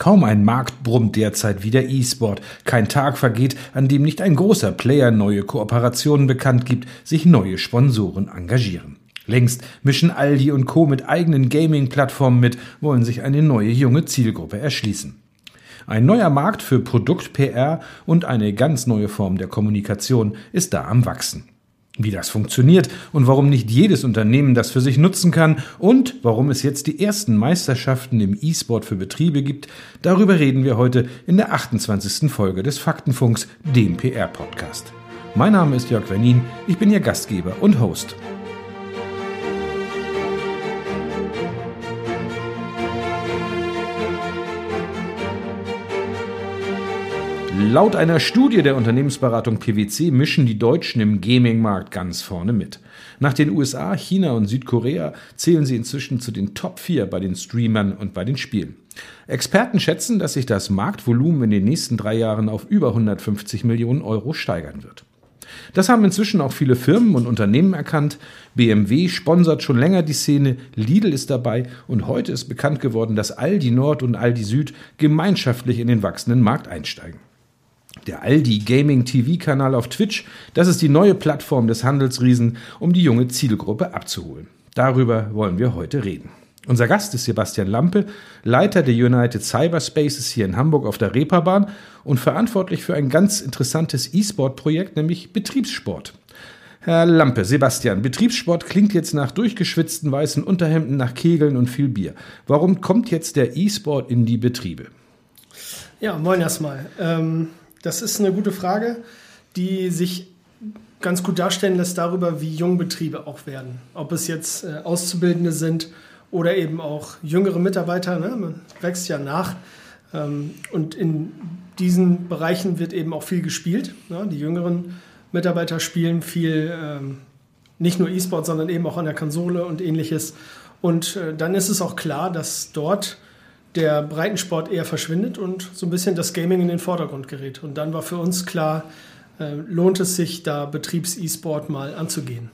Kaum ein Markt brummt derzeit wie der E-Sport. Kein Tag vergeht, an dem nicht ein großer Player neue Kooperationen bekannt gibt, sich neue Sponsoren engagieren. Längst mischen Aldi und Co. mit eigenen Gaming-Plattformen mit, wollen sich eine neue junge Zielgruppe erschließen. Ein neuer Markt für Produkt-PR und eine ganz neue Form der Kommunikation ist da am Wachsen. Wie das funktioniert und warum nicht jedes Unternehmen das für sich nutzen kann und warum es jetzt die ersten Meisterschaften im E-Sport für Betriebe gibt, darüber reden wir heute in der 28. Folge des Faktenfunks, dem PR-Podcast. Mein Name ist Jörg Wernin, ich bin Ihr Gastgeber und Host. Laut einer Studie der Unternehmensberatung PwC mischen die Deutschen im Gaming-Markt ganz vorne mit. Nach den USA, China und Südkorea zählen sie inzwischen zu den Top 4 bei den Streamern und bei den Spielen. Experten schätzen, dass sich das Marktvolumen in den nächsten drei Jahren auf über 150 Millionen Euro steigern wird. Das haben inzwischen auch viele Firmen und Unternehmen erkannt. BMW sponsert schon länger die Szene, Lidl ist dabei und heute ist bekannt geworden, dass Aldi Nord und Aldi Süd gemeinschaftlich in den wachsenden Markt einsteigen. Der Aldi Gaming TV-Kanal auf Twitch, das ist die neue Plattform des Handelsriesen, um die junge Zielgruppe abzuholen. Darüber wollen wir heute reden. Unser Gast ist Sebastian Lampe, Leiter der United Cyberspaces hier in Hamburg auf der Reeperbahn und verantwortlich für ein ganz interessantes E-Sport-Projekt, nämlich Betriebssport. Herr Lampe, Sebastian, Betriebssport klingt jetzt nach durchgeschwitzten weißen Unterhemden, nach Kegeln und viel Bier. Warum kommt jetzt der E-Sport in die Betriebe? Ja, moin erstmal. Ähm das ist eine gute Frage, die sich ganz gut darstellen lässt darüber, wie jung Betriebe auch werden. Ob es jetzt äh, Auszubildende sind oder eben auch jüngere Mitarbeiter. Ne? Man wächst ja nach. Ähm, und in diesen Bereichen wird eben auch viel gespielt. Ne? Die jüngeren Mitarbeiter spielen viel, ähm, nicht nur E-Sport, sondern eben auch an der Konsole und ähnliches. Und äh, dann ist es auch klar, dass dort der Breitensport eher verschwindet und so ein bisschen das Gaming in den Vordergrund gerät. Und dann war für uns klar, äh, lohnt es sich, da Betriebs-E-Sport mal anzugehen.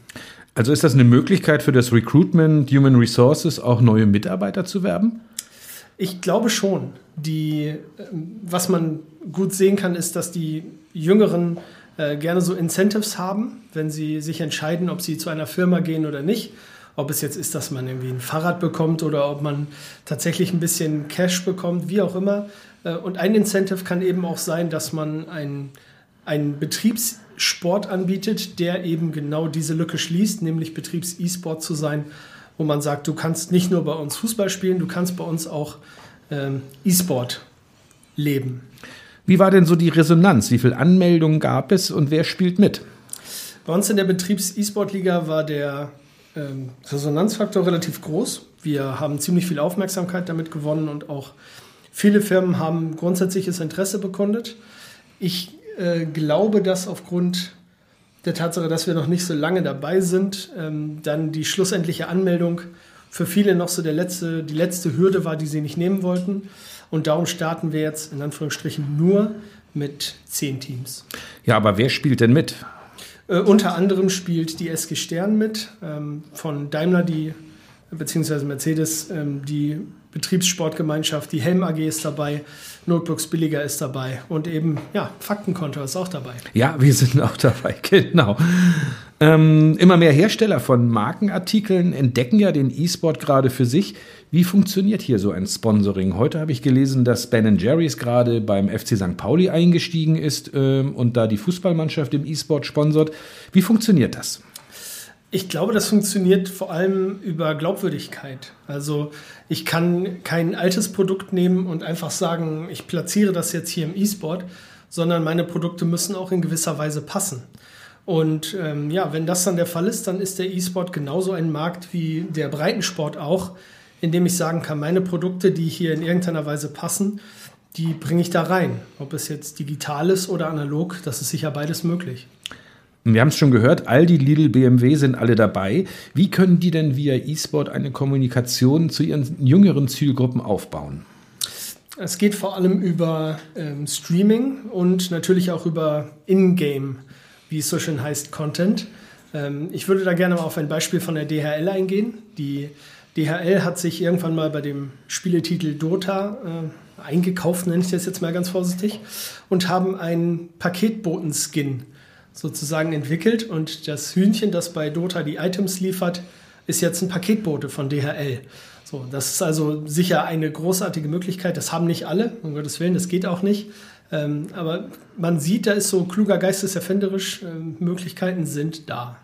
Also ist das eine Möglichkeit für das Recruitment, Human Resources, auch neue Mitarbeiter zu werben? Ich glaube schon. Die, ähm, was man gut sehen kann, ist, dass die Jüngeren äh, gerne so Incentives haben, wenn sie sich entscheiden, ob sie zu einer Firma gehen oder nicht. Ob es jetzt ist, dass man irgendwie ein Fahrrad bekommt oder ob man tatsächlich ein bisschen Cash bekommt, wie auch immer. Äh, und ein Incentive kann eben auch sein, dass man einen, einen Betriebssport anbietet, der eben genau diese Lücke schließt, nämlich Betriebs-E-Sport zu sein, wo man sagt, du kannst nicht nur bei uns Fußball spielen, du kannst bei uns auch ähm, E-Sport leben. Wie war denn so die Resonanz? Wie viele Anmeldungen gab es und wer spielt mit? Bei uns in der Betriebs-E-Sport-Liga war der ähm, Resonanzfaktor relativ groß. Wir haben ziemlich viel Aufmerksamkeit damit gewonnen und auch viele Firmen haben grundsätzliches Interesse bekundet. Ich äh, glaube, dass aufgrund der Tatsache, dass wir noch nicht so lange dabei sind, ähm, dann die schlussendliche Anmeldung für viele noch so der letzte, die letzte Hürde war, die sie nicht nehmen wollten. Und darum starten wir jetzt in Anführungsstrichen nur mit zehn Teams. Ja, aber wer spielt denn mit? Äh, unter anderem spielt die SG Stern mit, ähm, von Daimler, die beziehungsweise Mercedes, ähm, die Betriebssportgemeinschaft, die Helm AG ist dabei, Notebooks Billiger ist dabei und eben, ja, Faktenkonto ist auch dabei. Ja, wir sind auch dabei, genau. Ähm, immer mehr Hersteller von Markenartikeln entdecken ja den E-Sport gerade für sich. Wie funktioniert hier so ein Sponsoring? Heute habe ich gelesen, dass Ben Jerry's gerade beim FC St. Pauli eingestiegen ist ähm, und da die Fußballmannschaft im E-Sport sponsort. Wie funktioniert das? Ich glaube, das funktioniert vor allem über Glaubwürdigkeit. Also ich kann kein altes Produkt nehmen und einfach sagen, ich platziere das jetzt hier im E-Sport, sondern meine Produkte müssen auch in gewisser Weise passen. Und ähm, ja, wenn das dann der Fall ist, dann ist der E-Sport genauso ein Markt wie der Breitensport auch, indem ich sagen kann, meine Produkte, die hier in irgendeiner Weise passen, die bringe ich da rein. Ob es jetzt digital ist oder analog, das ist sicher beides möglich. Wir haben es schon gehört, Aldi, Lidl, BMW sind alle dabei. Wie können die denn via E-Sport eine Kommunikation zu ihren jüngeren Zielgruppen aufbauen? Es geht vor allem über ähm, Streaming und natürlich auch über In-Game, wie es so schön heißt, Content. Ähm, ich würde da gerne mal auf ein Beispiel von der DHL eingehen. Die DHL hat sich irgendwann mal bei dem Spieletitel Dota äh, eingekauft, nenne ich das jetzt mal ganz vorsichtig, und haben einen Paketboten-Skin sozusagen entwickelt. Und das Hühnchen, das bei Dota die Items liefert, ist jetzt ein Paketbote von DHL. So, das ist also sicher eine großartige Möglichkeit. Das haben nicht alle, um Gottes Willen, das geht auch nicht. Ähm, aber man sieht, da ist so kluger geisteserfinderisch, äh, Möglichkeiten sind da.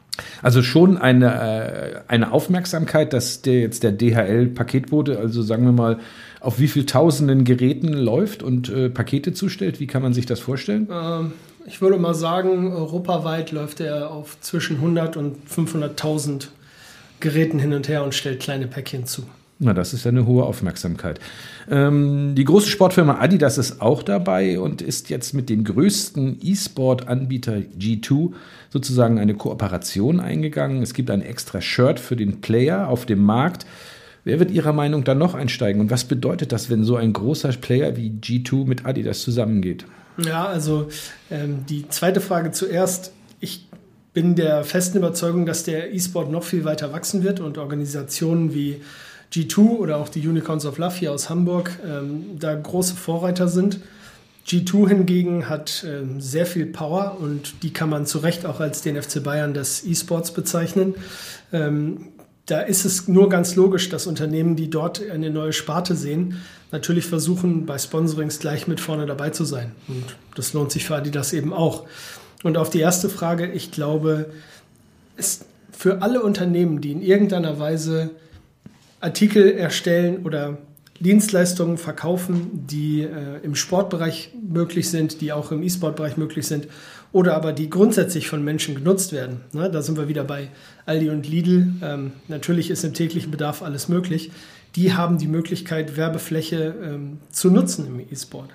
Also schon eine, äh, eine Aufmerksamkeit, dass der jetzt der DHL-Paketbote, also sagen wir mal, auf wie viel tausenden Geräten läuft und äh, Pakete zustellt? Wie kann man sich das vorstellen? Ähm, ich würde mal sagen, europaweit läuft er auf zwischen 100 und 500.000 Geräten hin und her und stellt kleine Päckchen zu. Na, das ist ja eine hohe Aufmerksamkeit. Ähm, die große Sportfirma Adidas ist auch dabei und ist jetzt mit dem größten E-Sport-Anbieter G2 sozusagen eine Kooperation eingegangen. Es gibt ein extra Shirt für den Player auf dem Markt. Wer wird Ihrer Meinung dann noch einsteigen und was bedeutet das, wenn so ein großer Player wie G2 mit Adidas zusammengeht? Ja, also ähm, die zweite Frage zuerst. Ich bin der festen Überzeugung, dass der E-Sport noch viel weiter wachsen wird und Organisationen wie G2 oder auch die Unicorns of Love hier aus Hamburg ähm, da große Vorreiter sind. G2 hingegen hat ähm, sehr viel Power und die kann man zu Recht auch als den FC Bayern des E-Sports bezeichnen. Ähm, da ist es nur ganz logisch, dass Unternehmen, die dort eine neue Sparte sehen, natürlich versuchen, bei Sponsorings gleich mit vorne dabei zu sein. Und das lohnt sich für Adidas eben auch. Und auf die erste Frage, ich glaube, ist für alle Unternehmen, die in irgendeiner Weise Artikel erstellen oder Dienstleistungen verkaufen, die äh, im Sportbereich möglich sind, die auch im E-Sport-Bereich möglich sind oder aber die grundsätzlich von Menschen genutzt werden. Ne? Da sind wir wieder bei Aldi und Lidl. Ähm, natürlich ist im täglichen Bedarf alles möglich. Die haben die Möglichkeit, Werbefläche ähm, zu nutzen im E-Sport.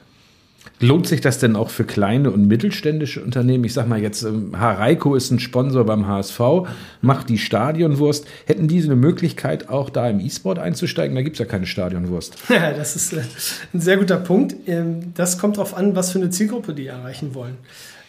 Lohnt sich das denn auch für kleine und mittelständische Unternehmen? Ich sag mal jetzt, ähm, Hareiko ist ein Sponsor beim HSV, macht die Stadionwurst. Hätten diese eine Möglichkeit, auch da im E-Sport einzusteigen? Da gibt es ja keine Stadionwurst. Ja, das ist äh, ein sehr guter Punkt. Ähm, das kommt darauf an, was für eine Zielgruppe die erreichen wollen.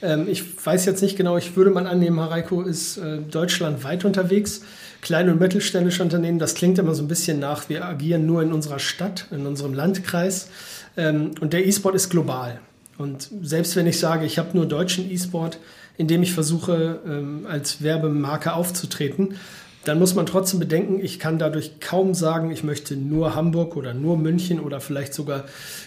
Ähm, ich weiß jetzt nicht genau, ich würde mal annehmen, Hareiko ist äh, deutschlandweit unterwegs. Kleine und mittelständische Unternehmen, das klingt immer so ein bisschen nach, wir agieren nur in unserer Stadt, in unserem Landkreis. Ähm, und der E-Sport ist global. Und selbst wenn ich sage, ich habe nur deutschen E-Sport, in dem ich versuche, ähm, als Werbemarke aufzutreten, dann muss man trotzdem bedenken, ich kann dadurch kaum sagen, ich möchte nur Hamburg oder nur München oder vielleicht sogar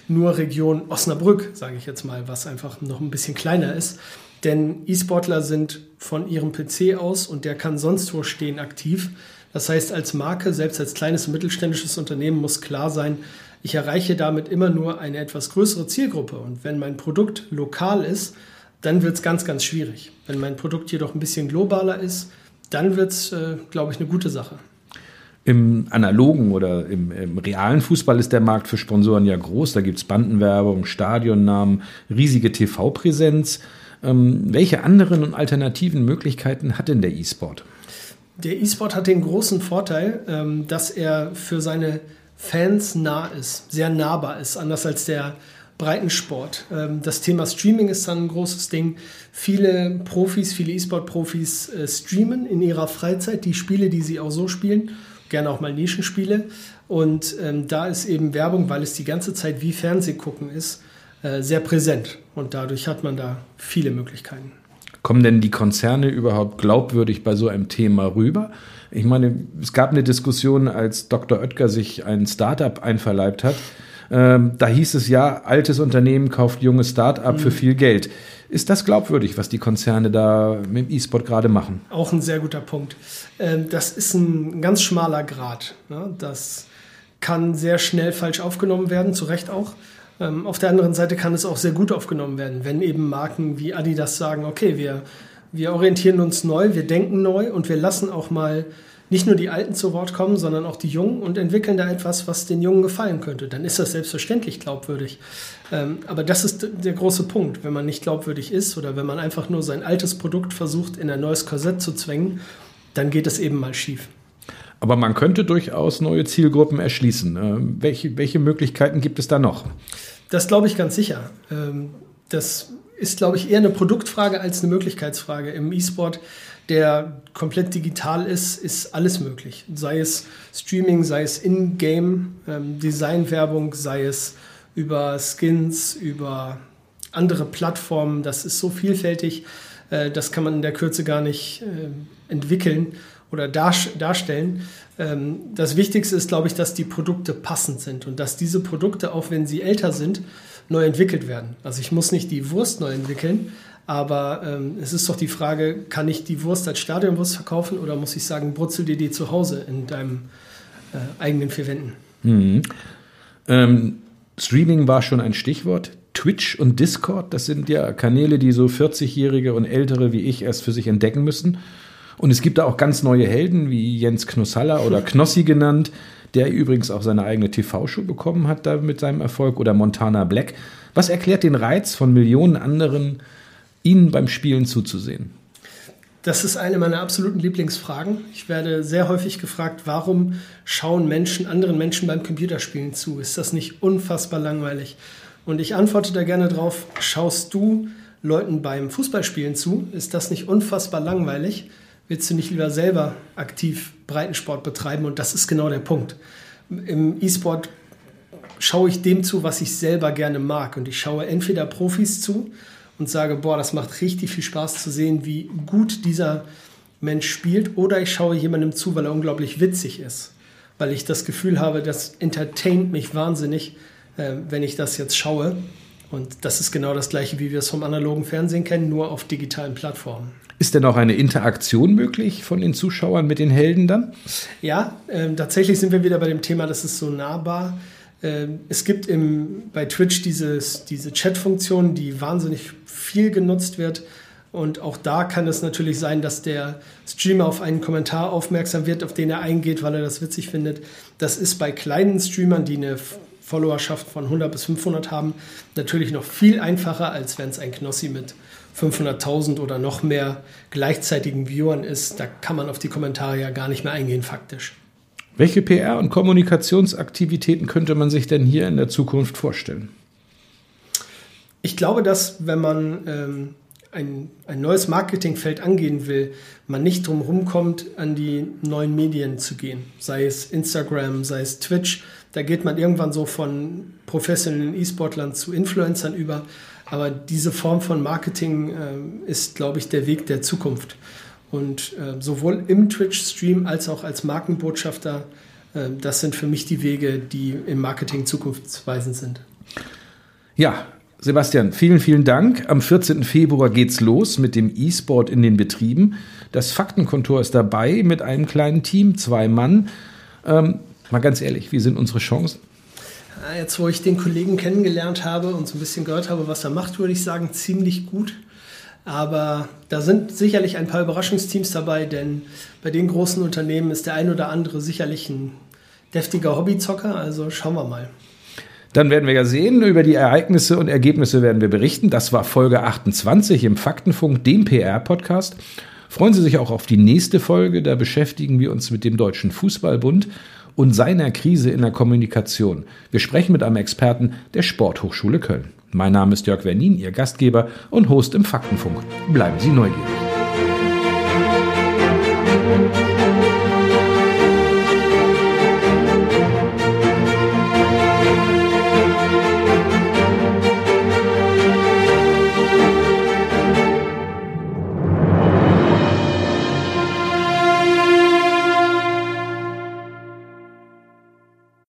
nur Region Osnabrück, sage ich jetzt mal, was einfach noch ein bisschen kleiner ist. Denn E-Sportler sind von ihrem PC aus und der kann sonst wo stehen aktiv. Das heißt, als Marke, selbst als kleines und mittelständisches Unternehmen muss klar sein, ich erreiche damit immer nur eine etwas größere Zielgruppe. Und wenn mein Produkt lokal ist, dann wird es ganz, ganz schwierig. Wenn mein Produkt jedoch ein bisschen globaler ist, dann wird es, äh, glaube ich, eine gute Sache. Im analogen oder im, im, realen Fußball ist der Markt für Sponsoren ja groß. Da gibt es Bandenwerbung, Stadionnamen, riesige TV-Präsenz. Ähm, welche anderen und alternativen Möglichkeiten hat denn der E-Sport? Der E-Sport hat den großen Vorteil, ähm, dass er für seine Fans nah ist, sehr nahbar ist, anders als der Breitensport. Ähm, das Thema Streaming ist dann ein großes Ding. Viele Profis, viele E-Sport-Profis äh, streamen in ihrer Freizeit die Spiele, die sie auch so spielen, gerne auch mal Nischenspiele. Und ähm, da ist eben Werbung, weil es die ganze Zeit wie Fernsehgucken ist, äh, sehr präsent. Und dadurch hat man da viele Möglichkeiten. Kommen denn die Konzerne überhaupt glaubwürdig bei so einem Thema rüber? Ich meine, es gab eine Diskussion, als Dr. Oetker sich ein Startup einverleibt hat. Ähm, da hieß es ja, altes Unternehmen kauft junges Startup mhm. für viel Geld. Ist das glaubwürdig, was die Konzerne da mit dem E-Sport gerade machen? Auch ein sehr guter Punkt. Ähm, das ist ein ganz schmaler Grad. Ne? Das kann sehr schnell falsch aufgenommen werden, zu Recht auch. Ähm, auf der anderen Seite kann es auch sehr gut aufgenommen werden, wenn eben Marken wie Adidas sagen, okay, wir wir orientieren uns neu, wir denken neu und wir lassen auch mal nicht nur die Alten zu Wort kommen, sondern auch die Jungen und entwickeln da etwas, was den Jungen gefallen könnte. Dann ist das selbstverständlich glaubwürdig. Ähm, aber das ist der große Punkt. Wenn man nicht glaubwürdig ist oder wenn man einfach nur sein altes Produkt versucht, in ein neues Korsett zu zwängen, dann geht es eben mal schief. Aber man könnte durchaus neue Zielgruppen erschließen. Ähm, welche, welche Möglichkeiten gibt es da noch? Das glaube ich ganz sicher. Ähm, das ist, glaube ich, eher eine Produktfrage als eine Möglichkeitsfrage. Im E-Sport der komplett digital ist, ist alles möglich. Sei es Streaming, sei es In-Game, ähm, Designwerbung, sei es über Skins, über andere Plattformen. Das ist so vielfältig, äh, das kann man in der Kürze gar nicht äh, entwickeln oder dar darstellen. Ähm, das Wichtigste ist, glaube ich, dass die Produkte passend sind und dass diese Produkte, auch wenn sie älter sind, neu entwickelt werden. Also ich muss nicht die Wurst neu entwickeln, aber ähm, es ist doch die Frage, kann ich die Wurst als Stadionwurst verkaufen oder muss ich sagen, brutzel dir die zu Hause in deinem äh, eigenen vier Wänden? Mhm. Ähm, Streaming war schon ein Stichwort. Twitch und Discord, das sind ja Kanäle, die so 40-Jährige und Ältere wie ich erst für sich entdecken müssen. Und es gibt da auch ganz neue Helden, wie Jens Knossalla oder Knossi genannt, der übrigens auch seine eigene TV-Show bekommen hat da mit seinem Erfolg, oder Montana Black. Was erklärt den Reiz von Millionen anderen, ihnen beim Spielen zuzusehen? Das ist eine meiner absoluten Lieblingsfragen. Ich werde sehr häufig gefragt, warum schauen Menschen anderen Menschen beim Computerspielen zu? Ist das nicht unfassbar langweilig? Und ich antworte da gerne drauf, schaust du Leuten beim Fußballspielen zu? Ist das nicht unfassbar langweilig? Willst du nicht lieber selber aktiv Breitensport betreiben? Und das ist genau der Punkt. Im E-Sport schaue ich dem zu, was ich selber gerne mag. Und ich schaue entweder Profis zu und sage, boah, das macht richtig viel Spaß zu sehen, wie gut dieser Mensch spielt. Oder ich schaue jemandem zu, weil er unglaublich witzig ist. Weil ich das Gefühl habe, das entertaint mich wahnsinnig, äh, wenn ich das jetzt schaue. Und das ist genau das gleiche, wie wir es vom analogen Fernsehen kennen, nur auf digitalen Plattformen. Ist denn auch eine Interaktion möglich von den Zuschauern mit den Helden dann? Ja, äh, tatsächlich sind wir wieder bei dem Thema, das ist so nahbar. Äh, es gibt im, bei Twitch dieses, diese Chat-Funktion, die wahnsinnig viel genutzt wird. Und auch da kann es natürlich sein, dass der Streamer auf einen Kommentar aufmerksam wird, auf den er eingeht, weil er das witzig findet. Das ist bei kleinen Streamern, die eine Followerschaft von 100 bis 500 haben, natürlich noch viel einfacher, als wenn es ein Knossi mit 500.000 oder noch mehr gleichzeitigen Viewern ist. Da kann man auf die Kommentare ja gar nicht mehr eingehen, faktisch. Welche PR- und Kommunikationsaktivitäten könnte man sich denn hier in der Zukunft vorstellen? Ich glaube, dass wenn man ähm, ein, ein neues Marketingfeld angehen will, man nicht drum kommt, an die neuen Medien zu gehen. Sei es Instagram, sei es Twitch. Da geht man irgendwann so von professionellen E-Sportlern zu Influencern über. Aber diese Form von Marketing äh, ist, glaube ich, der Weg der Zukunft. Und äh, sowohl im Twitch-Stream als auch als Markenbotschafter, äh, das sind für mich die Wege, die im Marketing zukunftsweisend sind. Ja, Sebastian, vielen, vielen Dank. Am 14. Februar geht's los mit dem E-Sport in den Betrieben. Das Faktenkontor ist dabei mit einem kleinen Team, zwei Mann. Ähm, mal ganz ehrlich, wie sind unsere Chancen? Jetzt, wo ich den Kollegen kennengelernt habe und so ein bisschen gehört habe, was er macht, würde ich sagen, ziemlich gut. Aber da sind sicherlich ein paar Überraschungsteams dabei, denn bei den großen Unternehmen ist der ein oder andere sicherlich ein deftiger Hobbyzocker. Also schauen wir mal. Dann werden wir ja sehen, über die Ereignisse und Ergebnisse werden wir berichten. Das war Folge 28 im Faktenfunk, dem PR-Podcast. Freuen Sie sich auch auf die nächste Folge. Da beschäftigen wir uns mit dem Deutschen Fußballbund und seiner Krise in der Kommunikation. Wir sprechen mit einem Experten der Sporthochschule Köln. Mein Name ist Jörg Wernin, Ihr Gastgeber und Host im Faktenfunk. Bleiben Sie neugierig.